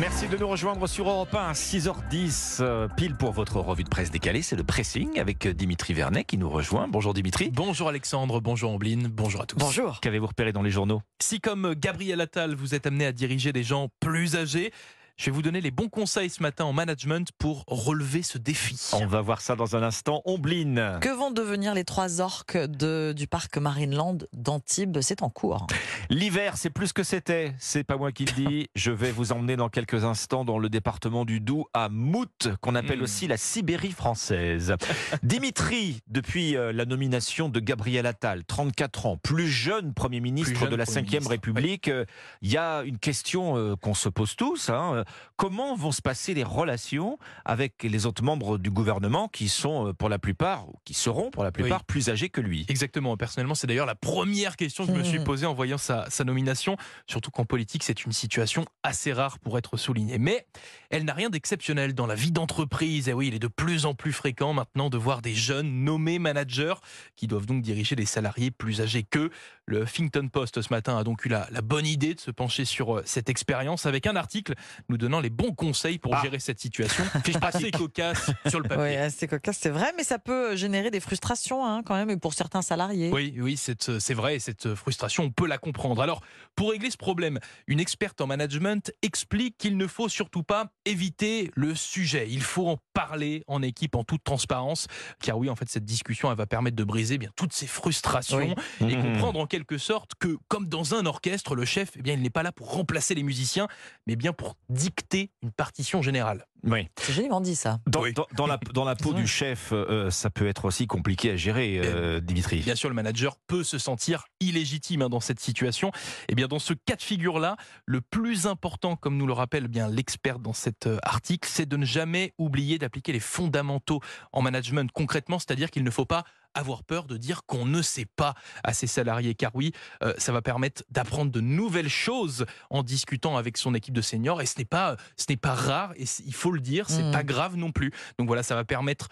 Merci de nous rejoindre sur Europe 1 à 6h10, euh, pile pour votre revue de presse décalée. C'est le pressing avec euh, Dimitri Vernet qui nous rejoint. Bonjour Dimitri. Bonjour Alexandre, bonjour Ambline, bonjour à tous. Bonjour. Qu'avez-vous repéré dans les journaux? Si comme Gabriel Attal, vous êtes amené à diriger des gens plus âgés, je vais vous donner les bons conseils ce matin en management pour relever ce défi. On va voir ça dans un instant. Ombline. Que vont devenir les trois orques de, du parc Marineland d'Antibes? C'est en cours. L'hiver, c'est plus que c'était. C'est pas moi qui le dis. Je vais vous emmener dans quelques instants dans le département du Doubs à Mout, qu'on appelle Mm. aussi la Sibérie française. Dimitri, depuis euh, la nomination de Gabriel Attal, 34 ans, plus jeune Premier ministre jeune de la Ve République, euh, il y a une question euh, qu'on se pose tous. hein, Comment vont se passer les relations avec les autres membres du gouvernement qui sont euh, pour la plupart, ou qui seront pour la plupart, plus âgés que lui? Exactement, personnellement, c'est d'ailleurs la première question que je me suis Mhm. posée en voyant sa, sa nomination, surtout qu'en politique, c'est une situation assez rare pour être soulignée. Mais elle n'a rien d'exceptionnel dans la vie d'entreprise. Et oui, il est de plus en plus fréquent maintenant de voir des jeunes nommés managers qui doivent donc diriger des salariés plus âgés qu'eux. Le Huffington Post ce matin a donc eu la, la bonne idée de se pencher sur euh, cette expérience avec un article nous donnant les bons conseils pour Ah. gérer cette situation. assez cocasse sur le papier. Oui, c'est cocasse, c'est vrai, mais ça peut générer des frustrations hein, quand même, et pour certains salariés. Oui, oui, c'est c'est vrai, et cette frustration, on peut la comprendre. Alors, pour régler ce problème, une experte en management explique qu'il ne faut surtout pas éviter le sujet. Il faut en parler en équipe en toute transparence, car oui, en fait, cette discussion, elle va permettre de briser eh bien toutes ces frustrations et Mhm. comprendre en quelque sorte que, comme dans un orchestre, le chef, eh bien, il n'est pas là pour remplacer les musiciens, mais bien pour dicter une partition générale. Oui. C'est joliment dit ça. Dans, Oui. dans- dans la, dans la peau du chef, euh, ça peut être aussi compliqué à gérer, euh, Dimitri. Bien sûr, le manager peut se sentir illégitime hein, dans cette situation. Et bien, dans ce cas de figure-là, le plus important, comme nous le rappelle bien l'expert dans cet euh, article, c'est de ne jamais oublier d'appliquer les fondamentaux en management concrètement, c'est-à-dire qu'il ne faut pas avoir peur de dire qu'on ne sait pas à ses salariés, car oui, euh, ça va permettre d'apprendre de nouvelles choses en discutant avec son équipe de seniors, et ce n'est pas, ce n'est pas rare, et il faut le dire, c'est Mm. pas grave non plus. Donc voilà, ça va permettre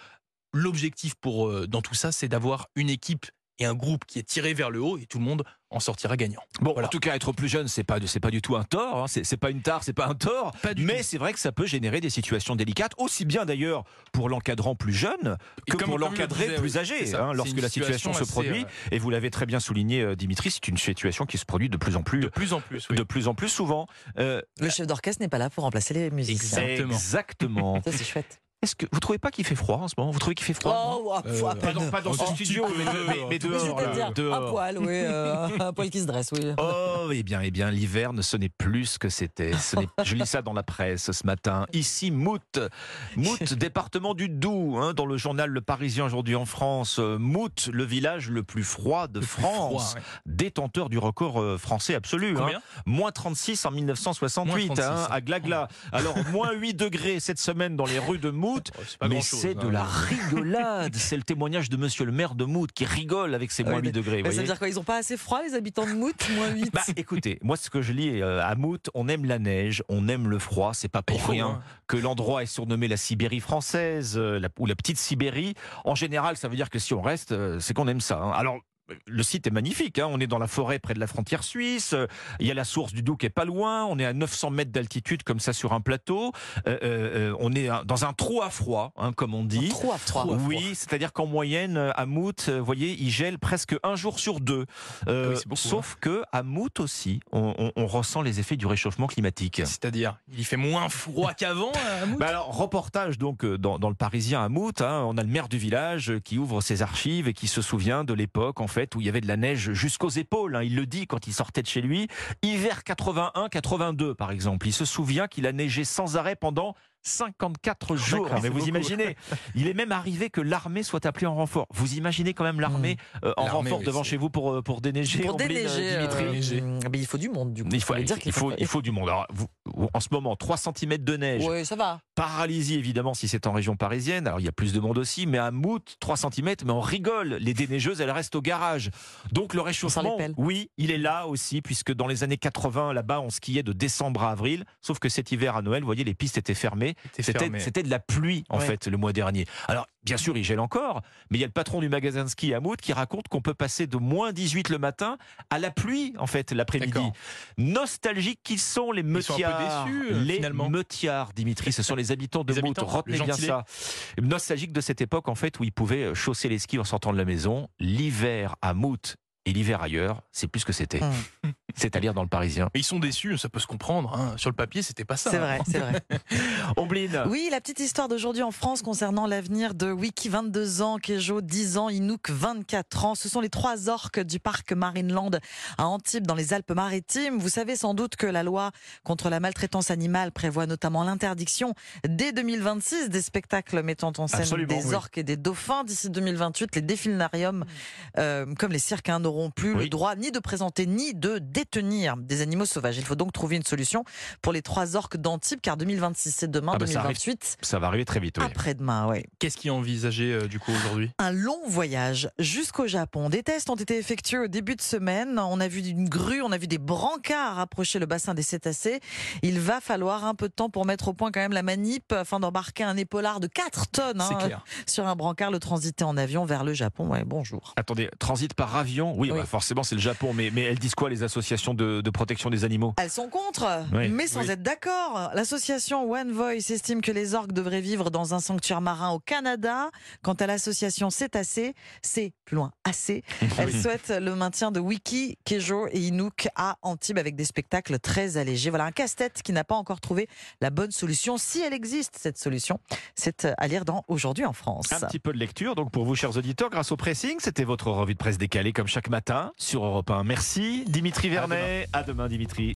l'objectif pour euh, dans tout ça, c'est d'avoir une équipe et un groupe qui est tiré vers le haut et tout le monde en sortira gagnant. Bon, Voilà. en tout cas, être plus jeune, c'est pas, c'est pas du tout un tort, hein, c'est pas une tare, c'est pas un tort. Pas du Mais c'est vrai que ça peut générer des situations délicates, aussi bien d'ailleurs pour l'encadrant plus jeune que comme- pour le l'encadré plus âgé. hein, lorsque la situation, se situation produit, euh, et vous l'avez très bien souligné, euh, Dimitri, c'est une situation qui se produit de plus en plus, De plus en plus, oui. de plus en plus souvent. Euh, Le chef d'orchestre n'est pas là pour remplacer les musiciens. Exactement. Exactement. Ça, c'est chouette. Est-ce que vous trouvez pas qu'il fait froid en ce moment? Vous trouvez qu'il fait froid Oh, Euh, Pas dans, pas dans ce studio, mais, mais- mais tout dehors. là, C'est-à-dire un dehors. poil, oui, euh, un poil qui se dresse, oui. Oh, eh bien, eh bien, l'hiver ne ce n'est plus ce que c'était. Je lis ça dans la presse ce matin. Ici, Mout, Mout, département du Doubs, hein, dans le journal Le Parisien aujourd'hui en France. Euh, Mout, le village le plus froid de France, froid, ouais. détenteur du record euh, français absolu. hein. Combien? Moins 36 en 1968 Moins 36, hein, à hein. Glagla. Alors, moins 8 degrés cette semaine dans les rues de Mout. Oh, Mais c'est de hein. la rigolade. C'est le témoignage de monsieur le maire de Mout qui rigole avec ses Ah moins oui, 8 degrés. Mais ça veut dire quoi Ils ont pas assez froid, les habitants de Mout Moins 8 Bah, écoutez, moi, ce que je lis euh, à Mout, on aime la neige, on aime le froid. C'est pas pour rien hein. que l'endroit est surnommé la Sibérie française euh, la- ou la petite Sibérie. En général, ça veut dire que si on reste, euh, c'est qu'on aime ça. hein. Alors. Le site est magnifique, hein. on est dans la forêt près de la frontière suisse, euh, il y a la source du Doubs qui est pas loin, on est à 900 mètres d'altitude comme ça sur un plateau, Euh, euh, on est dans un trou à froid, hein, comme on dit. Trop à froid. Oui, c'est-à-dire qu'en moyenne, à Mout, vous voyez, il gèle presque un jour sur deux. Euh, Ah oui, c'est beaucoup, sauf que à Mout aussi, on, on- on ressent les effets du réchauffement climatique. C'est-à-dire, il y fait moins froid qu'avant à Mout Bah alors, reportage donc dans, dans le Parisien à Mout, hein, on a le maire du village qui ouvre ses archives et qui se souvient de l'époque en où il y avait de la neige jusqu'aux épaules. hein. il le dit quand il sortait de chez lui. Hiver 81-82 par exemple. Il se souvient qu'il a neigé sans arrêt pendant 54 jours. Mais vous beaucoup. imaginez, il est même arrivé que l'armée soit appelée en renfort. Vous imaginez quand même l'armée euh, en renfort oui, devant chez vous pour, euh, pour déneiger Pour euh, déneiger, Dimitri euh, mais il faut du monde, du coup. il faut, il, dire faut, qu'il il faut, il faut du monde. Alors, vous- vous- en ce moment, 3 cm de neige. Oui, ça va. paralysie évidemment si c'est en région parisienne. Alors il y a plus de monde aussi, mais à Mout, 3 cm, mais on rigole. Les déneigeuses, elles restent au garage. Donc le réchauffement, oui, il est là aussi, puisque dans les années 80, là-bas, on skiait de décembre à avril. Sauf que cet hiver à Noël, vous voyez, les pistes étaient fermées. C'était de la pluie, en fait, le mois dernier. Alors, bien sûr, il gèle encore, mais il y a le patron du magasin de ski à Mout qui raconte qu'on peut passer de moins 18 le matin à la pluie, en fait, l'après-midi. Nostalgiques qui sont les meutiards. Euh, les finalement. meutiards, Dimitri. Ce sont les habitants de Mout. Retenez bien ça. Nostalgiques de cette époque, en fait, où ils pouvaient chausser les skis en sortant de la maison. L'hiver à Mout et l'hiver ailleurs, c'est plus ce que c'était. Mmh. C'est à lire dans le Parisien. ils sont déçus, ça peut se comprendre. Hein. Sur le papier, c'était pas ça. C'est vrai, c'est vrai. Ombline. Oui, la petite histoire d'aujourd'hui en France concernant l'avenir de Wiki, 22 ans, Kejo, 10 ans, Inouk, 24 ans. Ce sont les trois orques du parc Marineland à Antibes, dans les Alpes-Maritimes. Vous savez sans doute que la loi contre la maltraitance animale prévoit notamment l'interdiction dès 2026 des spectacles mettant en scène des orques et des dauphins. D'ici 2028, les défilnariums, euh, comme les cirques, hein, n'auront plus le droit ni de présenter ni de détenir des animaux sauvages. Il faut donc trouver une solution pour les trois orques d'Antibes, car 2026 c'est demain, 2028 ah bah ça, va arriver très vite. Après-demain, oui. Qu'est-ce qui est envisagé euh, du coup aujourd'hui? Un long voyage jusqu'au Japon. Des tests ont été effectués au début de semaine. On a vu une grue, on a vu des brancards approcher le bassin des cétacés. Il va falloir un peu de temps pour mettre au point quand même la manip afin d'embarquer un épaulard de 4 tonnes hein, sur un brancard, le transiter en avion vers le Japon. Ouais, bonjour. Attendez, transit par avion Oui, bah, forcément c'est le Japon, mais, mais elles disent quoi les associations de, protection des animaux? Elles sont contre, mais sans être d'accord. L'association One Voice estime que les orques devraient vivre dans un sanctuaire marin au Canada. Quant à l'association Cétacé, c'est plus loin assez. Elle souhaite le maintien de Wiki, Kejo et Inouk à Antibes avec des spectacles très allégés. Voilà un casse-tête qui n'a pas encore trouvé la bonne solution. Si elle existe, cette solution, c'est à lire dans Aujourd'hui en France. Un petit peu de lecture donc pour vous, chers auditeurs, grâce au pressing. C'était votre revue de presse décalée comme chaque matin sur Europe 1. Merci Dimitri Vernet. À demain, Dimitri.